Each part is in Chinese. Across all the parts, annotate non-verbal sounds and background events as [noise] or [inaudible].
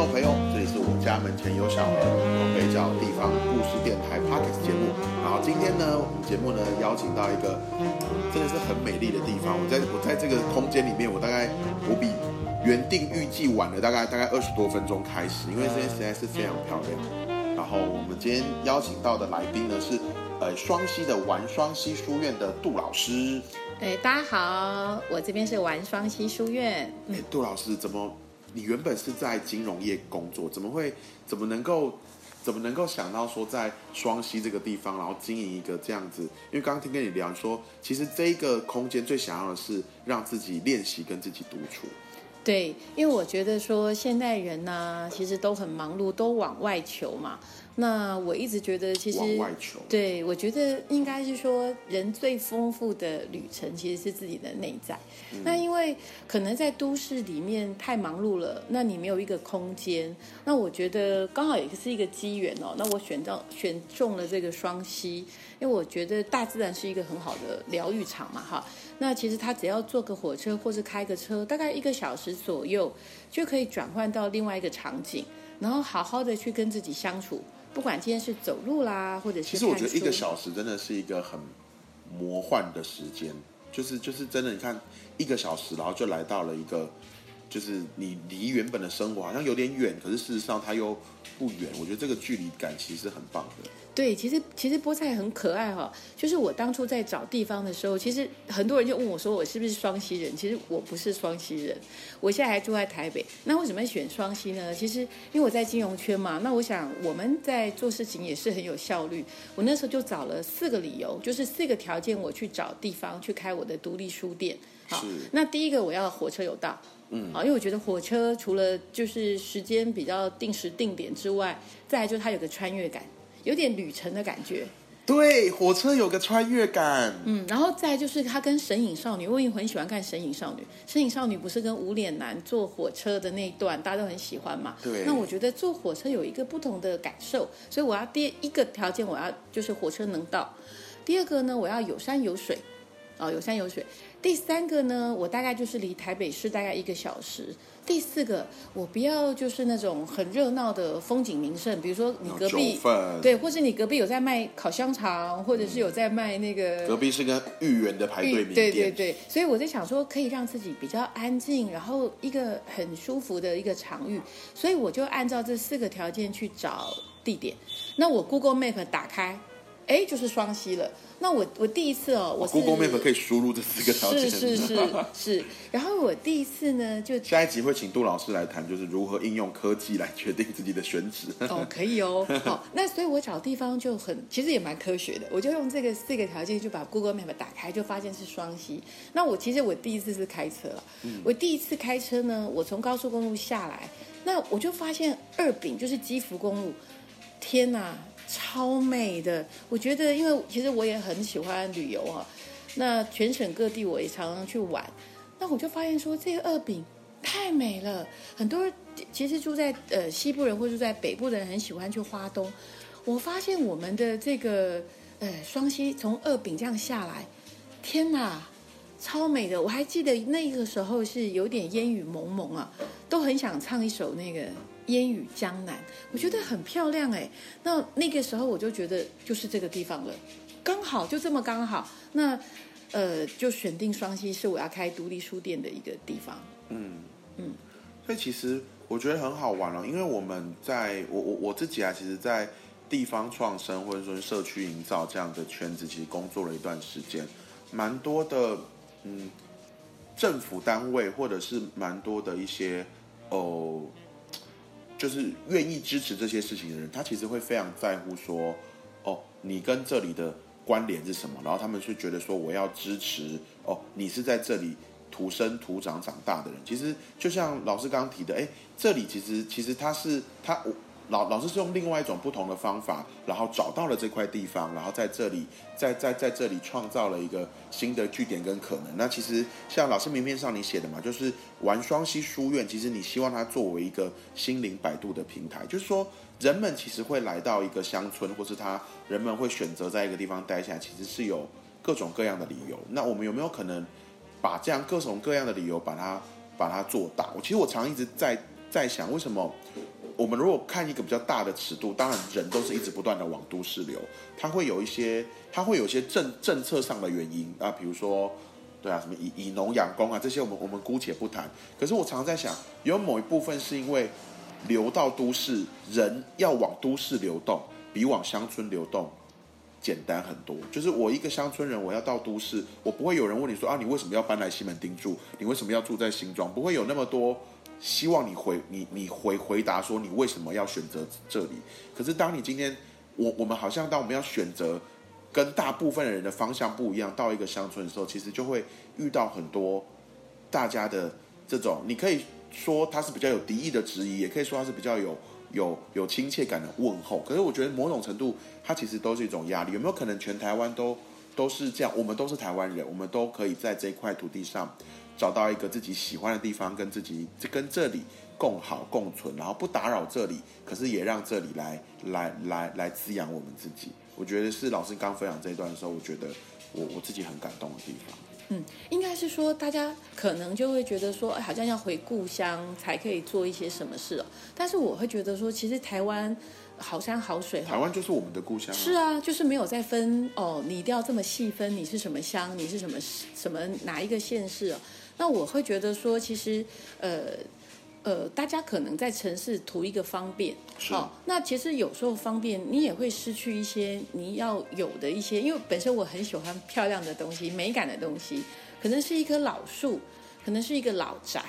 众朋友，这里是我家门前有小河，北角地方故事电台 Podcast 节目。然后今天呢，我们节目呢邀请到一个真的是很美丽的地方。我在我在这个空间里面，我大概我比原定预计晚了大概大概二十多分钟开始，因为这边实在是非常漂亮。然后我们今天邀请到的来宾呢是呃双溪的玩双溪书院的杜老师。哎，大家好，我这边是玩双溪书院。哎，杜老师怎么？你原本是在金融业工作，怎么会怎么能够怎么能够想到说在双溪这个地方，然后经营一个这样子？因为刚刚听跟你聊说，其实这一个空间最想要的是让自己练习跟自己独处。对，因为我觉得说现代人呢，其实都很忙碌，都往外求嘛。那我一直觉得，其实对，我觉得应该是说，人最丰富的旅程其实是自己的内在。那因为可能在都市里面太忙碌了，那你没有一个空间。那我觉得刚好也是一个机缘哦。那我选到选中了这个双溪，因为我觉得大自然是一个很好的疗愈场嘛，哈。那其实他只要坐个火车或是开个车，大概一个小时左右，就可以转换到另外一个场景，然后好好的去跟自己相处。不管今天是走路啦，或者是其实我觉得一个小时真的是一个很魔幻的时间，就是就是真的，你看一个小时，然后就来到了一个，就是你离原本的生活好像有点远，可是事实上它又不远。我觉得这个距离感其实很棒的。对，其实其实菠菜很可爱哈。就是我当初在找地方的时候，其实很多人就问我说，我是不是双溪人？其实我不是双溪人，我现在还住在台北。那为什么选双溪呢？其实因为我在金融圈嘛。那我想我们在做事情也是很有效率。我那时候就找了四个理由，就是四个条件，我去找地方去开我的独立书店。好，那第一个我要火车有到，嗯，啊，因为我觉得火车除了就是时间比较定时定点之外，再来就是它有个穿越感。有点旅程的感觉，对，火车有个穿越感。嗯，然后再就是他跟《神隐少女》，我也很喜欢看《神隐少女》。《神隐少女》不是跟无脸男坐火车的那一段，大家都很喜欢嘛？对。那我觉得坐火车有一个不同的感受，所以我要第一个条件，我要就是火车能到；第二个呢，我要有山有水，哦，有山有水；第三个呢，我大概就是离台北市大概一个小时。第四个，我不要就是那种很热闹的风景名胜，比如说你隔壁对，或是你隔壁有在卖烤香肠，或者是有在卖那个隔壁是跟豫园的排队名店，对对对，所以我在想说可以让自己比较安静，然后一个很舒服的一个场域，所以我就按照这四个条件去找地点。那我 Google Map 打开，哎，就是双溪了。那我我第一次哦，我 Google Map 可以输入这四个条件，是是是 [laughs] 是。然后我第一次呢，就下一集会请杜老师来谈，就是如何应用科技来决定自己的选址。哦，可以哦。[laughs] 好，那所以我找地方就很，其实也蛮科学的。我就用这个四个条件，就把 Google Map 打开，就发现是双溪。那我其实我第一次是开车了，我第一次开车呢，我从高速公路下来，那我就发现二丙就是基福公路，天哪！超美的，我觉得，因为其实我也很喜欢旅游啊，那全省各地我也常常去玩，那我就发现说这个二饼太美了，很多其实住在呃西部人或住在北部的人很喜欢去花东，我发现我们的这个呃双溪从二饼这样下来，天哪，超美的，我还记得那个时候是有点烟雨蒙蒙啊，都很想唱一首那个。烟雨江南，我觉得很漂亮哎。那那个时候我就觉得就是这个地方了，刚好就这么刚好。那呃，就选定双溪是我要开独立书店的一个地方。嗯嗯，所以其实我觉得很好玩哦，因为我们在我我我自己啊，其实，在地方创生或者说社区营造这样的圈子，其实工作了一段时间，蛮多的嗯，政府单位或者是蛮多的一些哦。就是愿意支持这些事情的人，他其实会非常在乎说，哦，你跟这里的关联是什么？然后他们是觉得说，我要支持哦，你是在这里土生土长长大的人。其实就像老师刚刚提的，哎，这里其实其实他是他我。老老师是用另外一种不同的方法，然后找到了这块地方，然后在这里，在在在这里创造了一个新的据点跟可能。那其实像老师名片上你写的嘛，就是玩双溪书院，其实你希望它作为一个心灵摆渡的平台，就是说人们其实会来到一个乡村，或是他人们会选择在一个地方待下来，其实是有各种各样的理由。那我们有没有可能把这样各种各样的理由把它把它做大？我其实我常一直在在想，为什么？我们如果看一个比较大的尺度，当然人都是一直不断的往都市流，它会有一些，它会有一些政政策上的原因啊，比如说，对啊，什么以以农养工啊，这些我们我们姑且不谈。可是我常常在想，有某一部分是因为流到都市，人要往都市流动，比往乡村流动简单很多。就是我一个乡村人，我要到都市，我不会有人问你说啊，你为什么要搬来西门町住？你为什么要住在新庄？不会有那么多。希望你回你你回回答说你为什么要选择这里？可是当你今天我我们好像当我们要选择跟大部分人的方向不一样，到一个乡村的时候，其实就会遇到很多大家的这种，你可以说他是比较有敌意的质疑，也可以说他是比较有有有亲切感的问候。可是我觉得某种程度，它其实都是一种压力。有没有可能全台湾都都是这样？我们都是台湾人，我们都可以在这块土地上。找到一个自己喜欢的地方，跟自己跟这里共好共存，然后不打扰这里，可是也让这里来来来来滋养我们自己。我觉得是老师刚分享这一段的时候，我觉得我我自己很感动的地方。嗯，应该是说大家可能就会觉得说，好像要回故乡才可以做一些什么事哦。但是我会觉得说，其实台湾好山好水，台湾就是我们的故乡。是啊，就是没有再分哦，你一定要这么细分，你是什么乡，你是什么什么哪一个县市哦。那我会觉得说，其实，呃，呃，大家可能在城市图一个方便，哦，那其实有时候方便，你也会失去一些你要有的一些，因为本身我很喜欢漂亮的东西、美感的东西，可能是一棵老树，可能是一个老宅。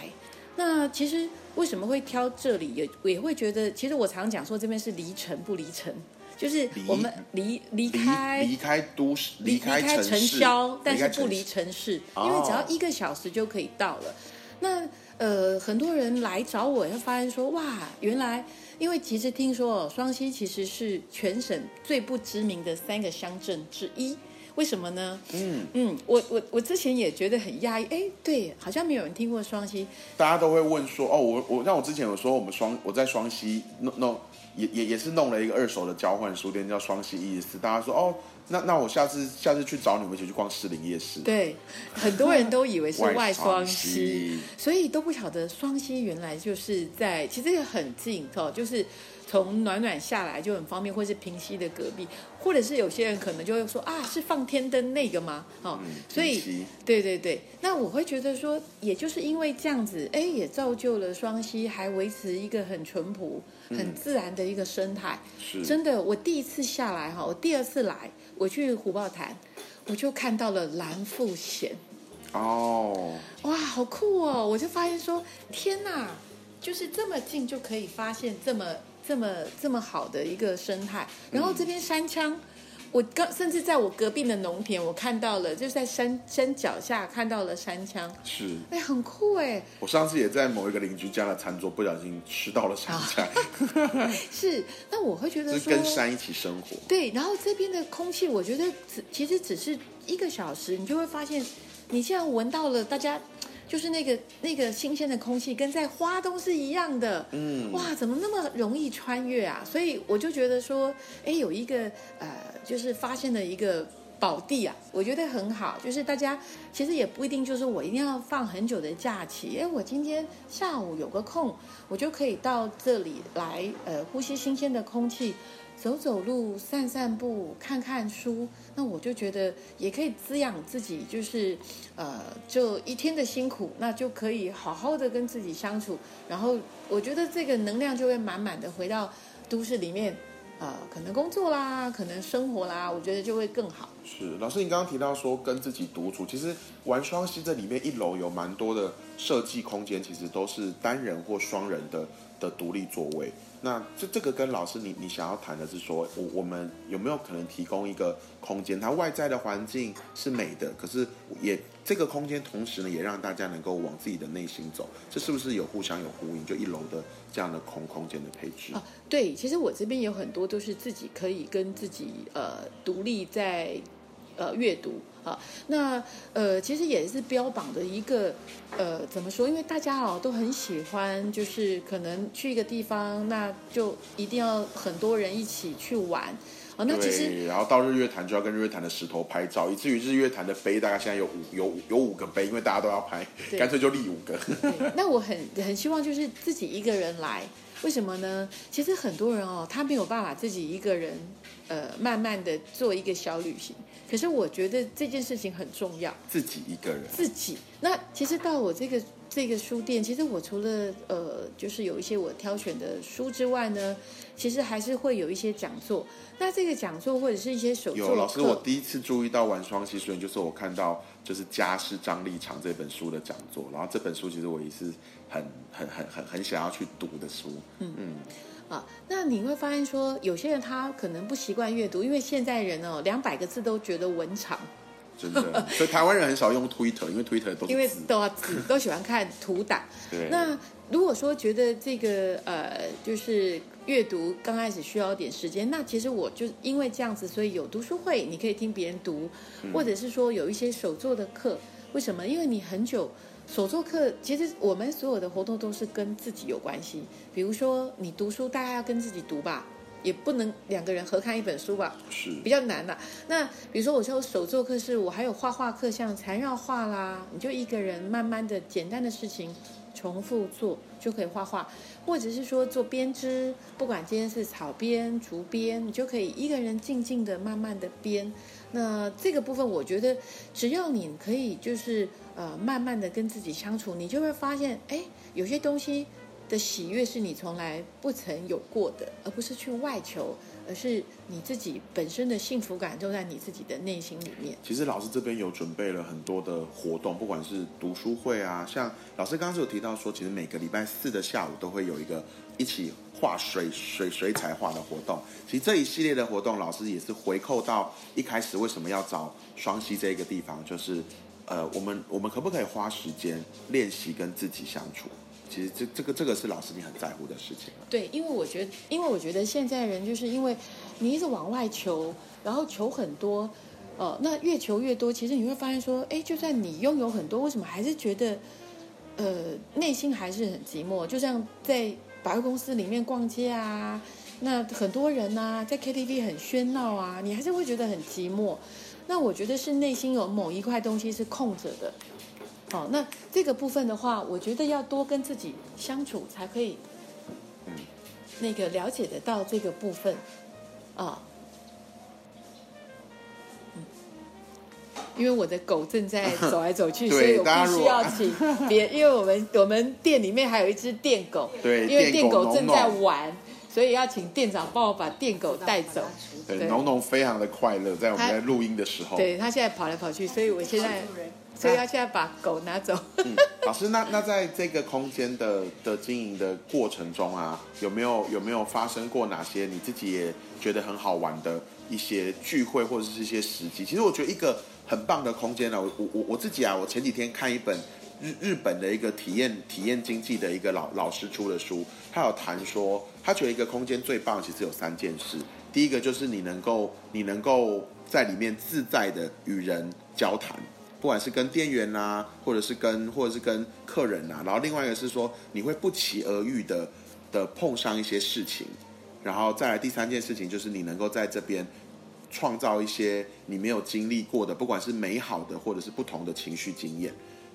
那其实为什么会挑这里？也也会觉得，其实我常讲说，这边是离城不离城。就是我们离离开离开都市，离开城郊，但是不离城市，因为只要一个小时就可以到了。那呃，很多人来找我，会发现说，哇，原来因为其实听说双溪其实是全省最不知名的三个乡镇之一，为什么呢？嗯嗯，我我我之前也觉得很压抑，哎，对，好像没有人听过双溪，大家都会问说，哦，我我像我之前有说我们双我在双溪弄弄。也也也是弄了一个二手的交换书店，叫双溪意思。大家说哦，那那我下次下次去找你们一起去逛士林夜市。对，很多人都以为是外双溪，所以都不晓得双溪原来就是在，其实也很近哦，就是。从暖暖下来就很方便，或是平溪的隔壁，或者是有些人可能就会说啊，是放天灯那个吗？哦，所以对对对，那我会觉得说，也就是因为这样子，哎，也造就了双溪还维持一个很淳朴、很自然的一个生态。是，真的，我第一次下来哈，我第二次来，我去虎豹潭，我就看到了蓝腹鹇。哦，哇，好酷哦！我就发现说，天哪，就是这么近就可以发现这么。这么这么好的一个生态，然后这边山枪，我刚甚至在我隔壁的农田，我看到了，就是在山山脚下看到了山枪，是，哎，很酷哎！我上次也在某一个邻居家的餐桌不小心吃到了山枪，[laughs] 是，那我会觉得说跟山一起生活，对，然后这边的空气，我觉得只其实只是一个小时，你就会发现，你现在闻到了大家。就是那个那个新鲜的空气，跟在花东是一样的。嗯，哇，怎么那么容易穿越啊？所以我就觉得说，哎，有一个呃，就是发现了一个宝地啊，我觉得很好。就是大家其实也不一定就是我一定要放很久的假期，哎，我今天下午有个空，我就可以到这里来，呃，呼吸新鲜的空气。走走路、散散步、看看书，那我就觉得也可以滋养自己，就是呃，就一天的辛苦，那就可以好好的跟自己相处，然后我觉得这个能量就会满满的回到都市里面，呃，可能工作啦，可能生活啦，我觉得就会更好。是老师，你刚刚提到说跟自己独处，其实玩双溪这里面一楼有蛮多的设计空间，其实都是单人或双人的的独立座位。那这这个跟老师你你想要谈的是说，我我们有没有可能提供一个空间，它外在的环境是美的，可是也这个空间同时呢，也让大家能够往自己的内心走，这是不是有互相有呼应？就一楼的这样的空空间的配置啊？对，其实我这边有很多都是自己可以跟自己呃独立在呃阅读。好，那呃，其实也是标榜的一个，呃，怎么说？因为大家哦都很喜欢，就是可能去一个地方，那就一定要很多人一起去玩。哦，那其实对，然后到日月潭就要跟日月潭的石头拍照，以至于日月潭的碑大概现在有五有有五个碑，因为大家都要拍，干脆就立五个。那我很很希望就是自己一个人来，为什么呢？其实很多人哦，他没有办法自己一个人，呃，慢慢的做一个小旅行。可是我觉得这件事情很重要，自己一个人，自己。那其实到我这个这个书店，其实我除了呃，就是有一些我挑选的书之外呢，其实还是会有一些讲座。那这个讲座或者是一些手作有老师，我，第一次注意到玩双栖书院，就是我看到就是《家是张立场》这本书的讲座，然后这本书其实我也是很很很很很想要去读的书。嗯嗯啊，那你会发现说，有些人他可能不习惯阅读，因为现在人哦，两百个字都觉得文长，真的，所以台湾人很少用 Twitter，因为 Twitter 都因为。都要字，[laughs] 都喜欢看图档。对，那如果说觉得这个呃，就是阅读刚开始需要一点时间，那其实我就因为这样子，所以有读书会，你可以听别人读，或者是说有一些手作的课。为什么？因为你很久手作课，其实我们所有的活动都是跟自己有关系。比如说你读书，大家要跟自己读吧，也不能两个人合看一本书吧。是比较难的。那比如说，我说手作课是我还有画画课，像缠绕画啦，你就一个人慢慢的简单的事情重复做就可以画画，或者是说做编织，不管今天是草编、竹编，你就可以一个人静静的慢慢的编。那这个部分，我觉得只要你可以就是呃慢慢的跟自己相处，你就会发现，哎，有些东西的喜悦是你从来不曾有过的，而不是去外求，而是你自己本身的幸福感就在你自己的内心里面。其实老师这边有准备了很多的活动，不管是读书会啊，像老师刚刚有提到说，其实每个礼拜四的下午都会有一个一起画水水水彩画的活动。其实这一系列的活动，老师也是回扣到一开始为什么要找双溪这个地方，就是呃，我们我们可不可以花时间练习跟自己相处？其实这这个这个是老师你很在乎的事情。对，因为我觉得，因为我觉得现在人就是因为你一直往外求，然后求很多，呃，那越求越多，其实你会发现说，哎，就算你拥有很多，为什么还是觉得，呃，内心还是很寂寞？就像在百货公司里面逛街啊，那很多人呐、在 KTV 很喧闹啊，你还是会觉得很寂寞。那我觉得是内心有某一块东西是空着的。好，那这个部分的话，我觉得要多跟自己相处，才可以，嗯，那个了解得到这个部分，啊，嗯，因为我的狗正在 [laughs] 走来走去，所以我必须要请别，[laughs] 因为我们我们店里面还有一只电狗，对因为电电狗狗正在玩，所以要请店长帮我把电狗带走。对，对。农农非常的快乐，在我们在录音的时候。对他现在跑来跑去，所以我现在，所以要现在把狗拿走。嗯，[laughs] 老师，那那在这个空间的的经营的过程中啊，有没有有没有发生过哪些你自己也觉得很好玩的一些聚会或者是一些时机？其实我觉得一个很棒的空间呢、我我我我自己啊，我前几天看一本日日本的一个体验体验经济的一个老老师出的书，他有谈说，他觉得一个空间最棒其实有三件事，第一个就是你能够你能够在里面自在的与人交谈。不管是跟店员呐、或者是跟或者是跟客人呐、然后另外一个是说你会不期而遇的的碰上一些事情，然后再来第三件事情就是你能够在这边创造一些你没有经历过的，不管是美好的或者是不同的情绪经验。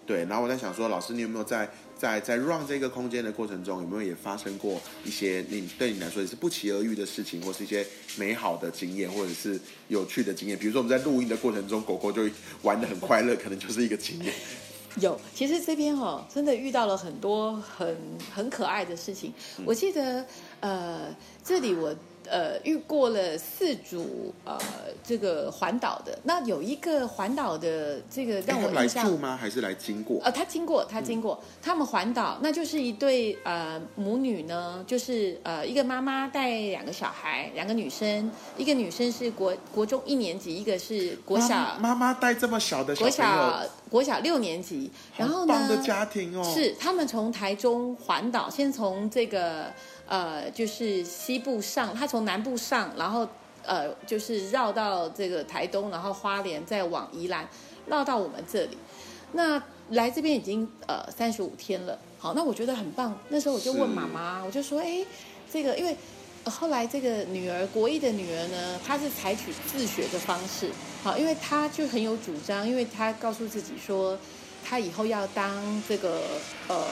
对，然后我在想说，老师，你有没有在在在 run 这个空间的过程中，有没有也发生过一些你对你来说也是不期而遇的事情，或是一些美好的经验，或者是有趣的经验？比如说我们在录音的过程中，狗狗就玩的很快乐，可能就是一个经验。[laughs] 有，其实这边哦，真的遇到了很多很很可爱的事情。我记得，呃，这里我呃遇过了四组呃这个环岛的，那有一个环岛的这个哎他们来住吗？还是来经过？呃，他经过，他经过，他们环岛，那就是一对呃母女呢，就是呃一个妈妈带两个小孩，两个女生，一个女生是国国中一年级，一个是国小妈妈妈带这么小的小国小国小六年级，然后好棒的呢家庭哦。是他们从台中环岛，先从这个呃就是西部上，他从南部上，然后呃就是绕到这个台东，然后花莲，再往宜兰，绕到我们这里。那来这边已经呃三十五天了，好，那我觉得很棒。那时候我就问妈妈，我就说，哎，这个因为后来这个女儿国一的女儿呢，她是采取自学的方式，好，因为她就很有主张，因为她告诉自己说，她以后要当这个呃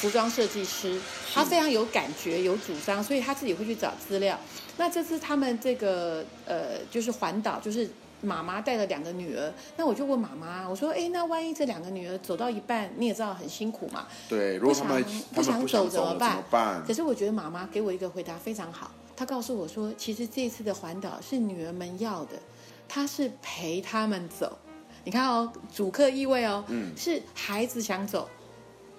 服装设计师，他非常有感觉、有主张，所以他自己会去找资料。那这次他们这个呃，就是环岛，就是。妈妈带了两个女儿，那我就问妈妈，我说：“哎，那万一这两个女儿走到一半，你也知道很辛苦嘛？对，如果他们不想走怎么办？可是我觉得妈妈给我一个回答非常好，她告诉我说，其实这次的环岛是女儿们要的，她是陪他们走。你看哦，主客意味哦，嗯，是孩子想走。”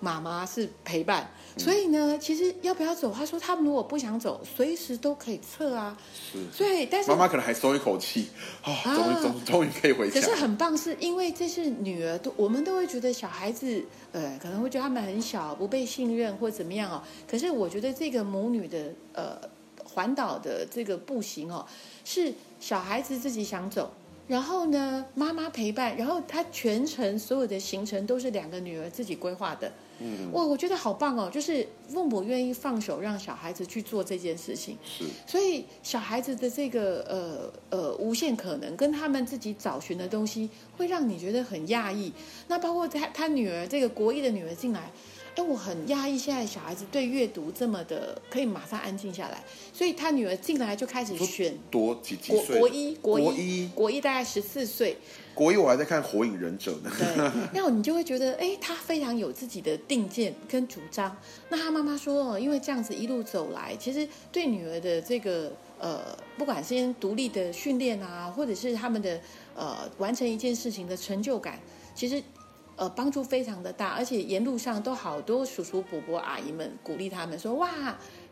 妈妈是陪伴，所以呢，其实要不要走？他说他们如果不想走，随时都可以撤啊。是，对，但是妈妈可能还松一口气啊，终于终终于可以回家。可是很棒，是因为这是女儿，都我们都会觉得小孩子，呃，可能会觉得他们很小，不被信任或怎么样哦。可是我觉得这个母女的呃环岛的这个步行哦，是小孩子自己想走。然后呢，妈妈陪伴，然后他全程所有的行程都是两个女儿自己规划的。嗯，我我觉得好棒哦，就是父母愿意放手让小孩子去做这件事情。是，所以小孩子的这个呃呃无限可能，跟他们自己找寻的东西，会让你觉得很讶异。那包括他他女儿这个国一的女儿进来。哎，我很压抑，现在小孩子对阅读这么的可以马上安静下来，所以他女儿进来就开始选多几几岁？国一，国一，国一大概十四岁。国一我还在看《火影忍者》呢。对，那你就会觉得，哎，他非常有自己的定见跟主张。那他妈妈说，因为这样子一路走来，其实对女儿的这个呃，不管是独立的训练啊，或者是他们的呃完成一件事情的成就感，其实。呃，帮助非常的大，而且沿路上都好多叔叔伯伯阿姨们鼓励他们说：“哇，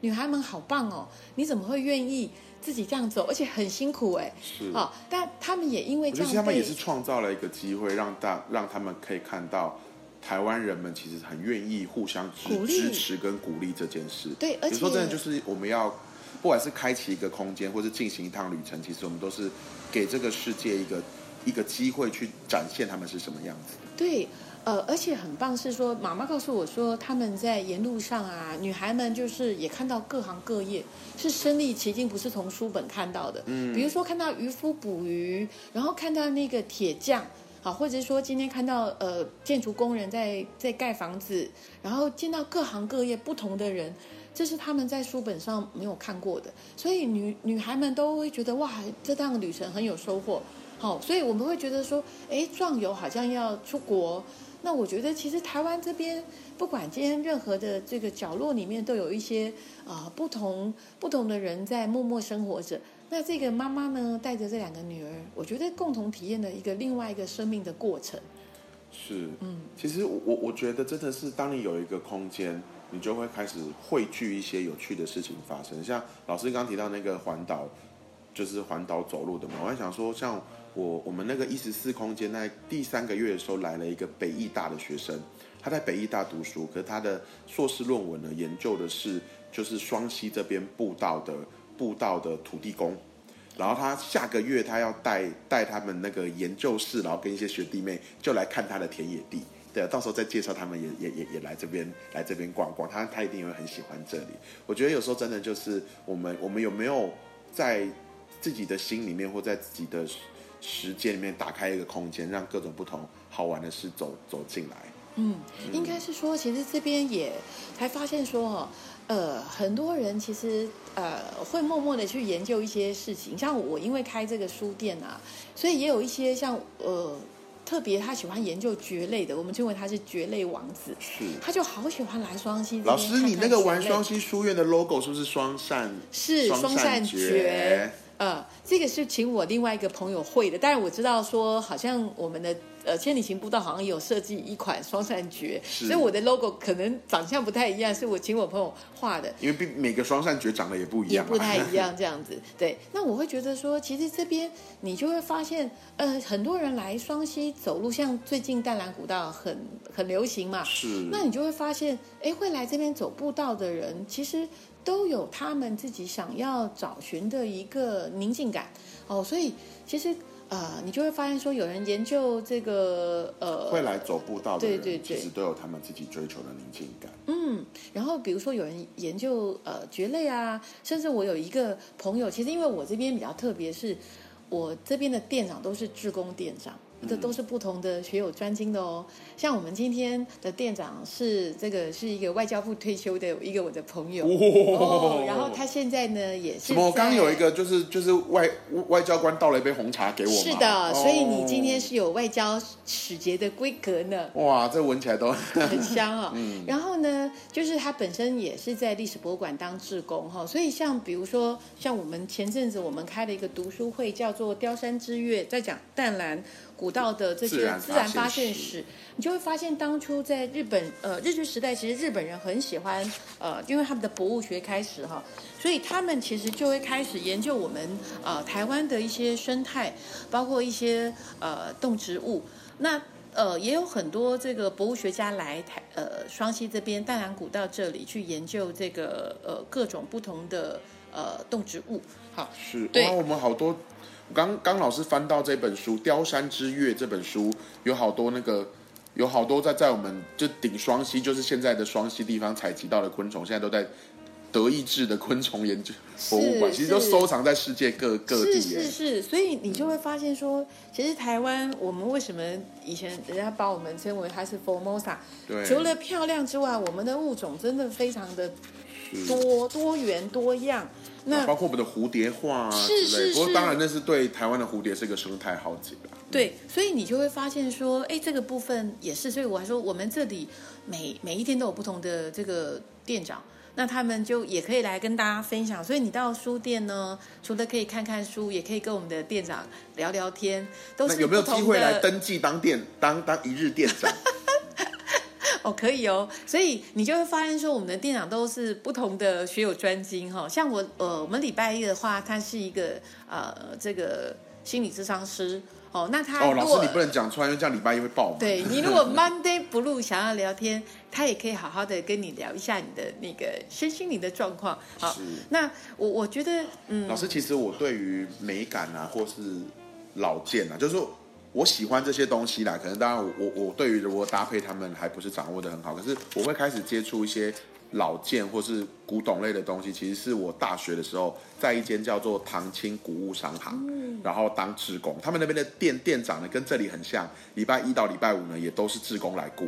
女孩们好棒哦！你怎么会愿意自己这样走？而且很辛苦哎。”是哦，但他们也因为这样，他们也是创造了一个机会，让大让他们可以看到台湾人们其实很愿意互相支支持跟鼓励这件事。对，而且说真的，就是我们要不管是开启一个空间，或是进行一趟旅程，其实我们都是给这个世界一个一个机会去展现他们是什么样子。对，呃，而且很棒是说，妈妈告诉我说，他们在沿路上啊，女孩们就是也看到各行各业，是身历其境，不是从书本看到的。嗯，比如说看到渔夫捕鱼，然后看到那个铁匠，好，或者是说今天看到呃建筑工人在在盖房子，然后见到各行各业不同的人，这是他们在书本上没有看过的，所以女女孩们都会觉得哇，这趟旅程很有收获。好，所以我们会觉得说，哎，壮游好像要出国。那我觉得其实台湾这边，不管今天任何的这个角落里面，都有一些啊不同不同的人在默默生活着。那这个妈妈呢，带着这两个女儿，我觉得共同体验了一个另外一个生命的过程。是，嗯，其实我我觉得真的是，当你有一个空间，你就会开始汇聚一些有趣的事情发生。像老师刚提到那个环岛，就是环岛走路的嘛，我还想说像。我我们那个一十四空间在第三个月的时候来了一个北艺大的学生，他在北艺大读书，可是他的硕士论文呢研究的是就是双溪这边步道的步道的土地公，然后他下个月他要带带他们那个研究室，然后跟一些学弟妹就来看他的田野地，对，到时候再介绍他们也也也也来这边来这边逛逛，他他一定会很喜欢这里。我觉得有时候真的就是我们我们有没有在自己的心里面或在自己的。时间里面打开一个空间，让各种不同好玩的事走走进来。嗯，应该是说，其实这边也才发现说，呃，很多人其实呃会默默的去研究一些事情。像我，因为开这个书店啊，所以也有一些像呃特别他喜欢研究蕨类的，我们称为他是蕨类王子。是，他就好喜欢来双溪。老师，你那个玩双溪书院的 logo 是不是双扇？是双扇蕨。呃，这个是请我另外一个朋友会的，但是我知道说，好像我们的呃千里行步道好像有设计一款双扇蕨，所以我的 logo 可能长相不太一样，是我请我朋友画的。因为每个双扇蕨长得也不一样，也不太一样这样子。[laughs] 对，那我会觉得说，其实这边你就会发现，呃，很多人来双溪走路，像最近淡蓝古道很很流行嘛，是。那你就会发现，哎，会来这边走步道的人，其实。都有他们自己想要找寻的一个宁静感哦，所以其实呃，你就会发现说，有人研究这个呃，会来走步道的人，其实都有他们自己追求的宁静感。嗯，然后比如说有人研究呃蕨类啊，甚至我有一个朋友，其实因为我这边比较特别，是我这边的店长都是志工店长。这都是不同的学有专精的哦。像我们今天的店长是这个是一个外交部退休的一个我的朋友，哦，然后他现在呢也是。什么？我刚有一个就是就是外外交官倒了一杯红茶给我。是的，所以你今天是有外交使节的规格呢。哇，这闻起来都很香啊。[laughs] 嗯。然后呢，就是他本身也是在历史博物馆当志工哈，所以像比如说像我们前阵子我们开了一个读书会，叫做《雕山之月》，在讲淡蓝。古道的这些自然发现史，你就会发现当初在日本呃日据时代，其实日本人很喜欢呃，因为他们的博物学开始哈，所以他们其实就会开始研究我们呃台湾的一些生态，包括一些呃动植物。那呃也有很多这个博物学家来台呃双溪这边淡蓝古道这里去研究这个呃各种不同的呃动植物。好，是哇，我们好多。刚刚老师翻到这本书《雕山之月》这本书，有好多那个，有好多在在我们就顶双溪，就是现在的双溪地方采集到的昆虫，现在都在德意志的昆虫研究博物馆，其实都收藏在世界各各地。是是是，所以你就会发现说，其实台湾我们为什么以前人家把我们称为它是 Formosa，对，除了漂亮之外，我们的物种真的非常的多多元多样。那包括我们的蝴蝶画啊之类，不过当然那是对台湾的蝴蝶是一个生态好景了。对，所以你就会发现说，哎，这个部分也是，所以我还说我们这里每每一天都有不同的这个店长，那他们就也可以来跟大家分享。所以你到书店呢，除了可以看看书，也可以跟我们的店长聊聊天。都是有没有机会来登记当店当当一日店长？[laughs] [laughs] 哦，可以哦，所以你就会发现说，我们的店长都是不同的学有专精哈。像我，呃，我们礼拜一的话，他是一个呃，这个心理智商师哦。那他哦，老师你不能讲出来，因为这样礼拜一会爆。对你如果 Monday Blue 想要聊天，他也可以好好的跟你聊一下你的那个身心灵的状况。好，那我我觉得，嗯，老师其实我对于美感啊，或是老健啊，就是说。我喜欢这些东西啦，可能当然我我我对于如果搭配他们还不是掌握的很好，可是我会开始接触一些老件或是古董类的东西，其实是我大学的时候在一间叫做唐青古物商行，然后当职工，他们那边的店店长呢跟这里很像，礼拜一到礼拜五呢也都是职工来雇，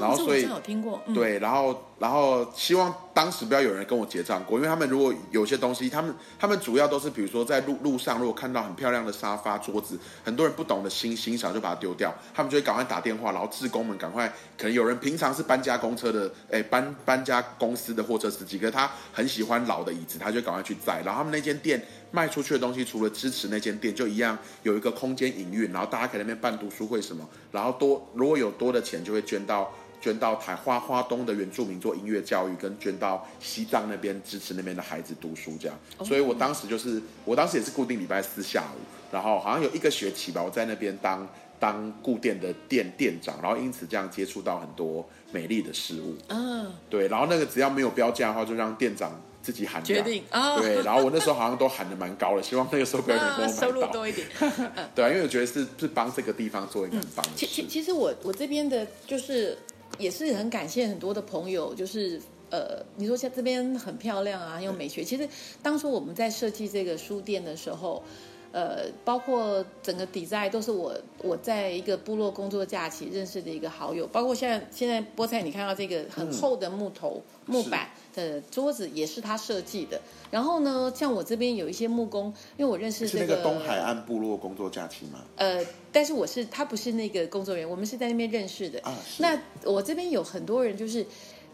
然后所以有听过，对，然后然后希望。当时不要有人跟我结账过，因为他们如果有些东西，他们他们主要都是比如说在路路上，如果看到很漂亮的沙发桌子，很多人不懂得欣欣赏就把它丢掉，他们就会赶快打电话，然后志工们赶快，可能有人平常是搬家公车的，哎搬搬家公司的货车司机，可他很喜欢老的椅子，他就赶快去载，然后他们那间店卖出去的东西，除了支持那间店，就一样有一个空间营运，然后大家可以那边办读书会什么，然后多如果有多的钱就会捐到。捐到台花花东的原住民做音乐教育，跟捐到西藏那边支持那边的孩子读书，这样。所以我当时就是，我当时也是固定礼拜四下午，然后好像有一个学期吧，我在那边当当固店的店店长，然后因此这样接触到很多美丽的事物。嗯，对，然后那个只要没有标价的话，就让店长自己喊决定啊。对，然后我那时候好像都喊的蛮高的，希望那个时候不要人给我买到。收入多一点。[laughs] 对啊，因为我觉得是是帮这个地方做一个很棒的其其其实我我这边的就是。也是很感谢很多的朋友，就是呃，你说像这边很漂亮啊，又美学。其实当初我们在设计这个书店的时候，呃，包括整个 design 都是我我在一个部落工作假期认识的一个好友，包括现在现在菠菜，你看到这个很厚的木头木板的桌子也是他设计的。然后呢，像我这边有一些木工，因为我认识是那个东海岸部落工作假期吗？呃。但是我是他不是那个工作人员，我们是在那边认识的。啊那我这边有很多人就是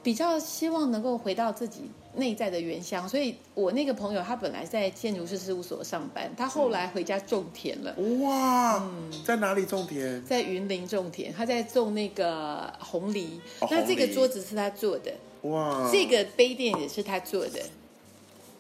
比较希望能够回到自己内在的原乡，所以我那个朋友他本来在建筑师事务所上班，他后来回家种田了。哇，在哪里种田？在云林种田，他在种那个红梨。那这个桌子是他做的。哇，这个杯垫也是他做的。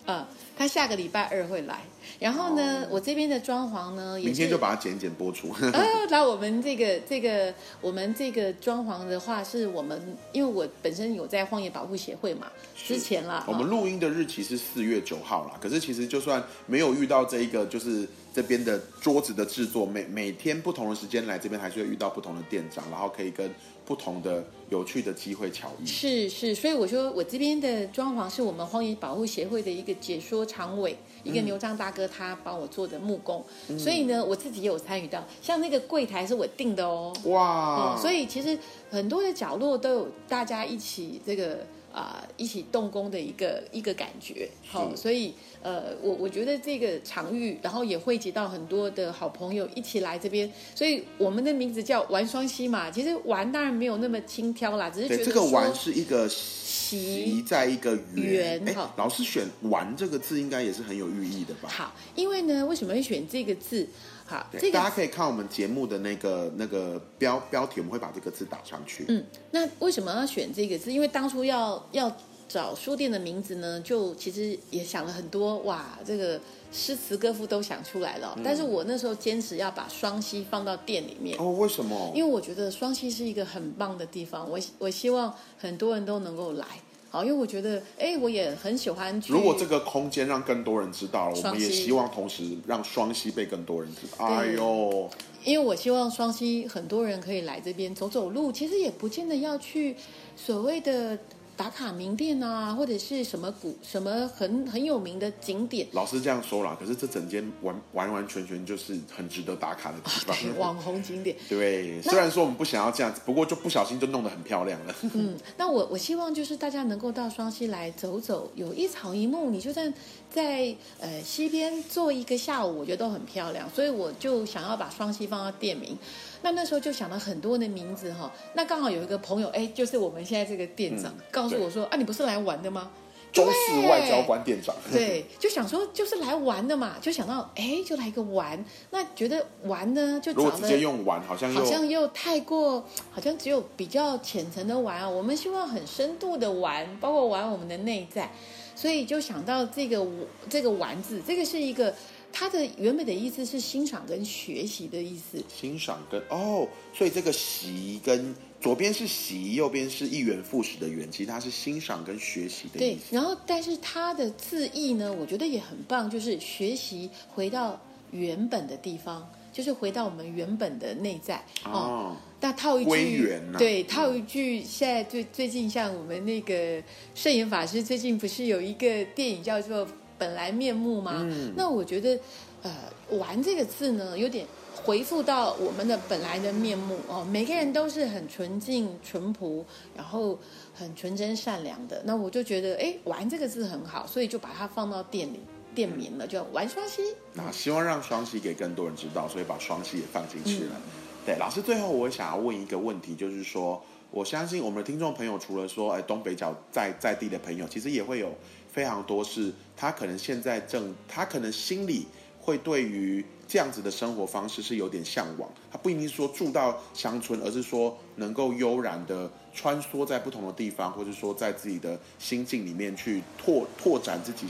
嗯，他下个礼拜二会来。然后呢，我这边的装潢呢，明天就把它剪剪播出。啊，[laughs] 那我们这个这个我们这个装潢的话，是我们因为我本身有在荒野保护协会嘛，之前啦。我们录音的日期是四月九号啦，可是其实就算没有遇到这一个就是这边的桌子的制作，每每天不同的时间来这边，还是会遇到不同的店长，然后可以跟不同的有趣的机会巧遇。是是，所以我说我这边的装潢是我们荒野保护协会的一个解说常委，一个牛张大哥他帮我做的木工，所以呢我自己也有参与到，像那个柜台是我订的哦。哇，哦，所以其实很多的角落都有大家一起这个啊、一起动工的一个一个感觉。好、是所以呃，我我觉得这个场域，然后也汇集到很多的好朋友一起来这边，所以我们的名字叫玩双溪嘛。其实玩当然没有那么轻佻啦，只是觉，得这个玩是一个习习在一个圆。哎，老师选“玩”这个字，应该也是很有寓意的吧？好，因为呢，为什么会选这个字？好，对这个大家可以看我们节目的那个那个标标题，我们会把这个字打上去。嗯，那为什么要选这个字？因为当初要要找书店的名字呢，就其实也想了很多，哇，这个诗词歌赋都想出来了。但是我那时候坚持要把双溪放到店里面。哦，为什么？因为我觉得双溪是一个很棒的地方，我我希望很多人都能够来。好，因为我觉得，哎，我也很喜欢。如果这个空间让更多人知道了，我们也希望同时让双溪被更多人知道。哎呦，因为我希望双溪很多人可以来这边走走路，其实也不见得要去所谓的打卡名店啊，或者是什么古什么很很有名的景点。老师这样说啦，可是这整间完完完全全就是很值得打卡的地方。网红景点，对，虽然说我们不想要这样子，不过就不小心就弄得很漂亮了。嗯，那我我希望就是大家能够到双溪来走走，有一草一木，你就算在呃溪边坐一个下午，我觉得都很漂亮。所以我就想要把双溪放到店名。那那时候就想了很多的名字哈。那刚好有一个朋友，哎，就是我们现在这个店长，嗯告诉我说啊，你不是来玩的吗？中式外交官店长，对，就想说就是来玩的嘛，就想到哎，就来一个玩。那觉得玩呢，就如果直接用玩，好像又好像又太过，好像只有比较浅层的玩啊。我们希望很深度的玩，包括玩我们的内在，所以就想到这个这个“玩”字，这个是一个它的原本的意思是欣赏跟学习的意思。欣赏跟哦，所以这个习跟左边是习，右边是一元复始的元，其实它是欣赏跟学习的意对。，然后但是它的字义呢，我觉得也很棒，就是学习回到原本的地方，就是回到我们原本的内在哦。哦，那套一句，对，套一句，现在最最近像我们那个圣严法师最近不是有一个电影叫做《本来面目》吗？嗯那我觉得，呃，“玩”这个字呢，有点回复到我们的本来的面目哦。每个人都是很纯净、淳朴，然后很纯真、善良的。那我就觉得，哎，“玩”这个字很好，所以就把它放到店里店名了，叫“玩双溪”。那希望让双溪给更多人知道，所以把双溪也放进去了。对，老师，最后我想要问一个问题，就是说，我相信我们的听众朋友，除了说，哎，东北角在在地的朋友，其实也会有非常多是，他可能现在正，他可能心里会对于这样子的生活方式是有点向往。他不一定是说住到乡村，而是说能够悠然的穿梭在不同的地方，或者说在自己的心境里面去拓拓展自己。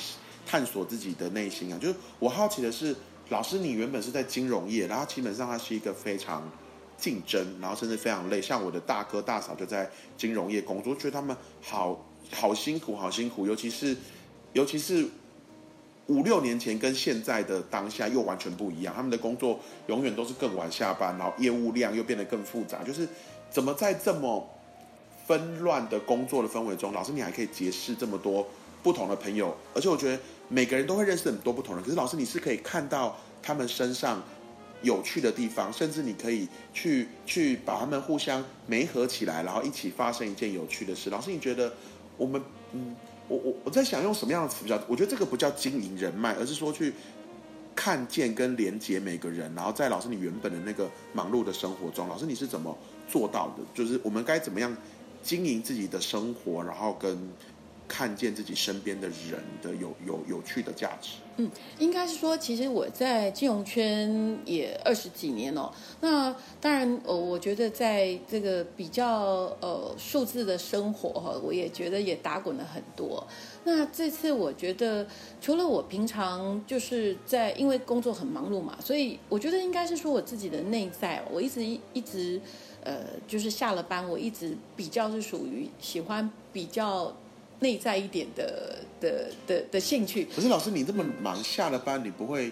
探索自己的内心啊，就是我好奇的是，老师你原本是在金融业，然后基本上它是一个非常竞争，然后甚至非常累。像我的大哥大嫂就在金融业工作，觉得他们好好辛苦，好辛苦，尤其是尤其是五六年前跟现在的当下又完全不一样，他们的工作永远都是更晚下班，然后业务量又变得更复杂，就是怎么在这么纷乱的工作的氛围中，老师你还可以结识这么多不同的朋友，而且我觉得每个人都会认识很多不同人。可是老师你是可以看到他们身上有趣的地方，甚至你可以去去把他们互相媒合起来，然后一起发生一件有趣的事。老师你觉得我们嗯，我我我在想用什么样的词比较？我觉得这个不叫经营人脉，而是说去。看见跟连接每个人，然后在老师你原本的那个忙碌的生活中，老师你是怎么做到的？就是我们该怎么样经营自己的生活，然后跟看见自己身边的人的有有有趣的价值。嗯，应该是说，其实我在金融圈也二十几年了。那当然，呃，我觉得在这个比较呃数字的生活哈，我也觉得也打滚了很多。那这次我觉得，除了我平常就是在因为工作很忙碌嘛，所以我觉得应该是说我自己的内在，我一直一直呃，就是下了班，我一直比较是属于喜欢比较内在一点的的的的兴趣。可是老师，你这么忙，下了班你不会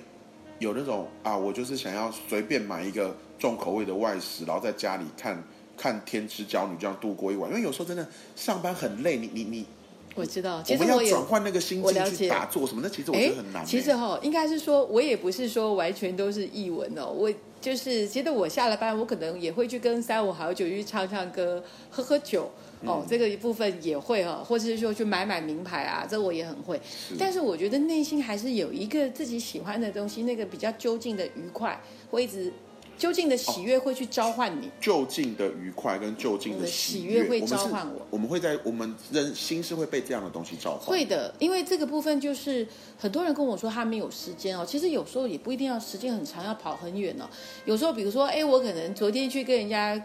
有那种啊，我就是想要随便买一个重口味的外食，然后在家里看看《天之娇女》这样度过一晚。因为有时候真的上班很累，你你你，我知道，我其实也们要转换那个心我了解境去打坐什么，那其实我觉得很难欸。其实哈、应该是说，我也不是说完全都是译文哦，我就是，其实我下了班，我可能也会去跟三五好友去唱唱歌、喝喝酒。哦，嗯这个一部分也会哈、或者是说去买买名牌啊，这我也很会。但是我觉得内心还是有一个自己喜欢的东西，那个比较究竟的愉快，会一直究竟的喜悦会去召唤你。就近的愉快跟就近的喜喜悦会召唤我我们会在我们人心是会被这样的东西召唤。会的，因为这个部分就是很多人跟我说他没有时间哦，其实有时候也不一定要时间很长，要跑很远哦。有时候比如说，哎，我可能昨天去跟人家。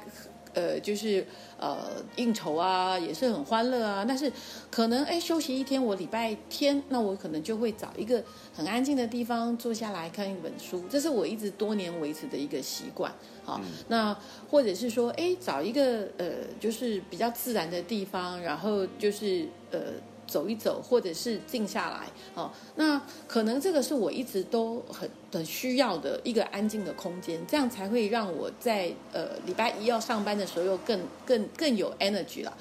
呃，就是呃应酬啊，也是很欢乐啊。但是可能哎休息一天，我礼拜天那我可能就会找一个很安静的地方坐下来看一本书，这是我一直多年维持的一个习惯。好，那或者是说，哎，找一个呃就是比较自然的地方，然后就是呃。走一走，或者是静下来，哦，那可能这个是我一直都很很需要的一个安静的空间，这样才会让我在呃礼拜一要上班的时候又更更更有 energy 了。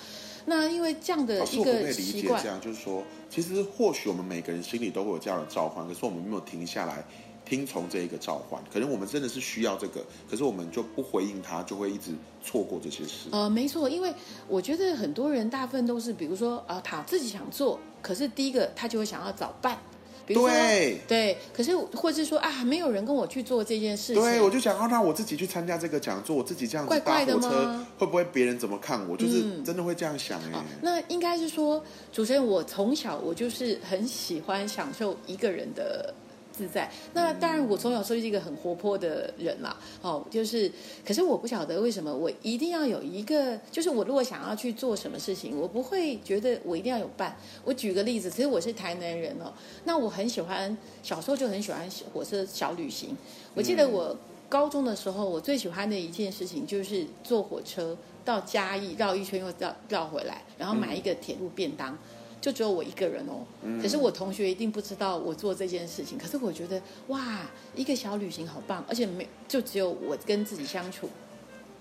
那因为这样的，一个习惯解这，样？就是说，其实或许我们每个人心里都会有这样的召唤，可是我们没有停下来听从这一个召唤。可能我们真的是需要这个，可是我们就不回应他，就会一直错过这些事。呃，没错，因为我觉得很多人大部分都是，比如说啊，他自己想做，可是第一个他就会想要找伴，比如说对对，可是或是说啊，没有人跟我去做这件事情，对，我就想要让我自己去参加这个讲座，我自己这样子怪怪的搭火车吗，会不会别人怎么看我？就是真的会这样想哎、啊，那应该是说，主持人，我从小我就是很喜欢享受一个人的自在。那当然，我从小就是一个很活泼的人啦。哦，就是，可是我不晓得为什么我一定要有一个，就是我如果想要去做什么事情，我不会觉得我一定要有伴。我举个例子，其实我是台南人哦，那我很喜欢，小时候就很喜欢火车小旅行。我记得我。高中的时候，我最喜欢的一件事情就是坐火车到嘉义绕一圈又绕绕回来，然后买一个铁路便当，就只有我一个人哦。可是我同学一定不知道我做这件事情。可是我觉得哇，一个小旅行好棒，而且没就只有我跟自己相处，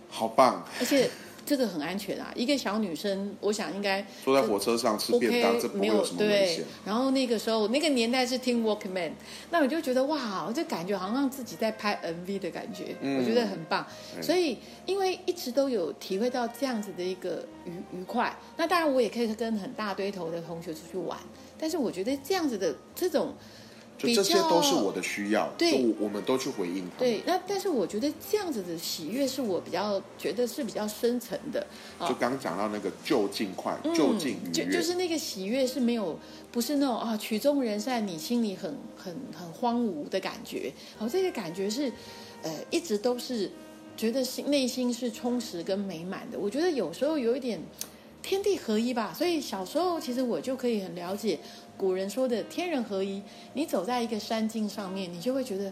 好棒！而且这个很安全啊。一个小女生，我想应该坐在火车上吃便当，这没有不会有什么危对险。，然后那个时候那个年代是听 Walkman，那我就觉得哇，我就感觉好像自己在拍 MV 的感觉，嗯我觉得很棒。所以因为一直都有体会到这样子的一个愉愉快，那当然我也可以跟很大堆头的同学出去玩，但是我觉得这样子的这种就这些都是我的需要，对我我们都去回应他。对，那但是我觉得这样子的喜悦是我比较觉得是比较深层的啊就刚刚讲到那个就近快、嗯就近愉悦，就就是那个喜悦是没有，不是那种啊曲终人散，你心里很很很荒芜的感觉。哦，这个感觉是，呃，一直都是觉得心内心是充实跟美满的。我觉得有时候有一点天地合一吧，所以小时候其实我就可以很了解古人说的天人合一。你走在一个山径上面，你就会觉得，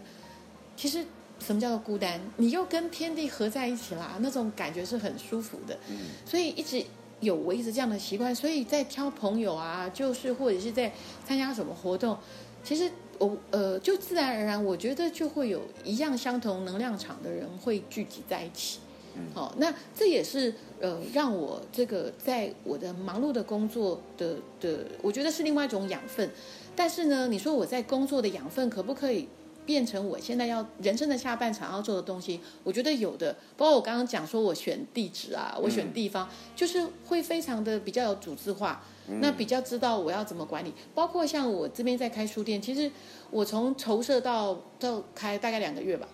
其实什么叫做孤单？你又跟天地合在一起啦，那种感觉是很舒服的。嗯，所以一直有维持这样的习惯，所以在挑朋友啊，就是或者是在参加什么活动，其实我呃就自然而然，我觉得就会有一样相同能量场的人会聚集在一起。嗯好、那这也是呃让我这个在我的忙碌的工作的的，我觉得是另外一种养分。但是呢，你说我在工作的养分可不可以变成我现在要人生的下半场要做的东西？我觉得有的，包括我刚刚讲说我选地址啊，我选地方，就是会非常的比较有组织化。那比较知道我要怎么管理，包括像我这边在开书店，其实我从筹设到到开大概两个月吧，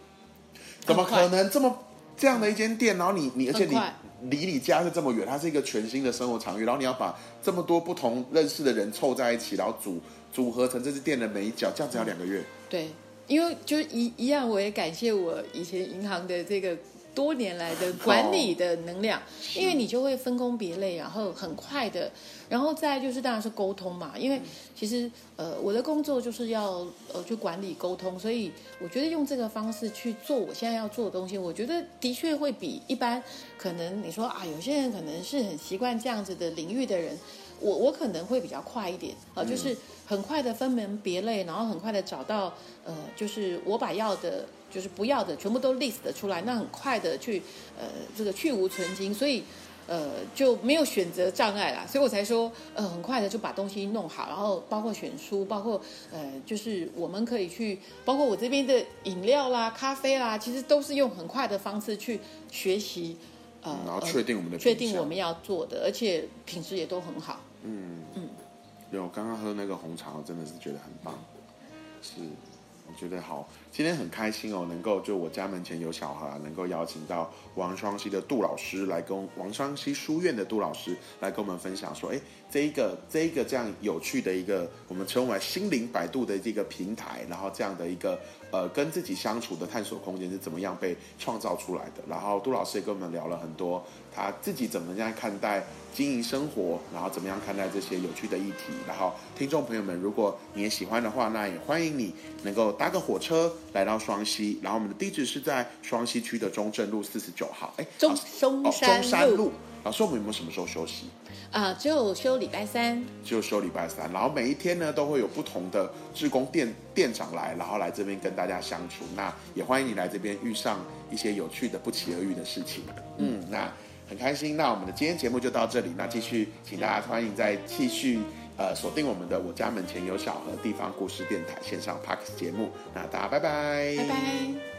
怎么可能这么这样的一间店，然后你你而且你离你家是这么远，它是一个全新的生活场域，然后你要把这么多不同认识的人凑在一起，然后组组合成这只店的每一角，这样子要两个月。对，因为就是一一样，我也感谢我以前银行的这个多年来的管理的能量，因为你就会分工别类，然后很快的，然后再就是当然是沟通嘛，因为其实呃我的工作就是要呃去管理沟通，所以我觉得用这个方式去做我现在要做的东西，我觉得的确会比一般可能你说啊有些人可能是很习惯这样子的领域的人。我我可能会比较快一点啊，就是很快的分门别类，然后很快的找到呃，就是我把要的，就是不要的，全部都 list 出来，那很快的去呃这个去无存精，所以。呃，就没有选择障碍啦，所以我才说，呃，很快的就把东西弄好，然后包括选书，包括呃，就是我们可以去，包括我这边的饮料啦、咖啡啦，其实都是用很快的方式去学习，呃，然后确定我们的确定我们要做的，而且品质也都很好。嗯嗯，有刚刚喝那个红茶，我真的是觉得很棒，是。觉得好，今天很开心哦，能够就我家门前有小孩，能够邀请到王双溪的杜老师来跟王双溪书院的杜老师来跟我们分享说，哎，这一个这一个这样有趣的一个我们称为心灵百度的这个平台，然后这样的一个呃跟自己相处的探索空间是怎么样被创造出来的。然后杜老师也跟我们聊了很多他自己怎么样看待。经营生活，然后怎么样看待这些有趣的议题？然后听众朋友们，如果你也喜欢的话，那也欢迎你能够搭个火车来到双溪。然后我们的地址是在双溪区的中正路四十九号。哎，中中山路。老师，我们有没有什么时候休息？啊，只有休礼拜三。只有休礼拜三。然后每一天呢，都会有不同的志工店店长来，然后来这边跟大家相处。那也欢迎你来这边遇上一些有趣的、不期而遇的事情。嗯，那。很开心，那我们的今天节目就到这里。那继续，请大家欢迎再继续呃锁定我们的《我家门前有小河》地方故事电台线上 Parks 节目。那大家拜拜，拜拜。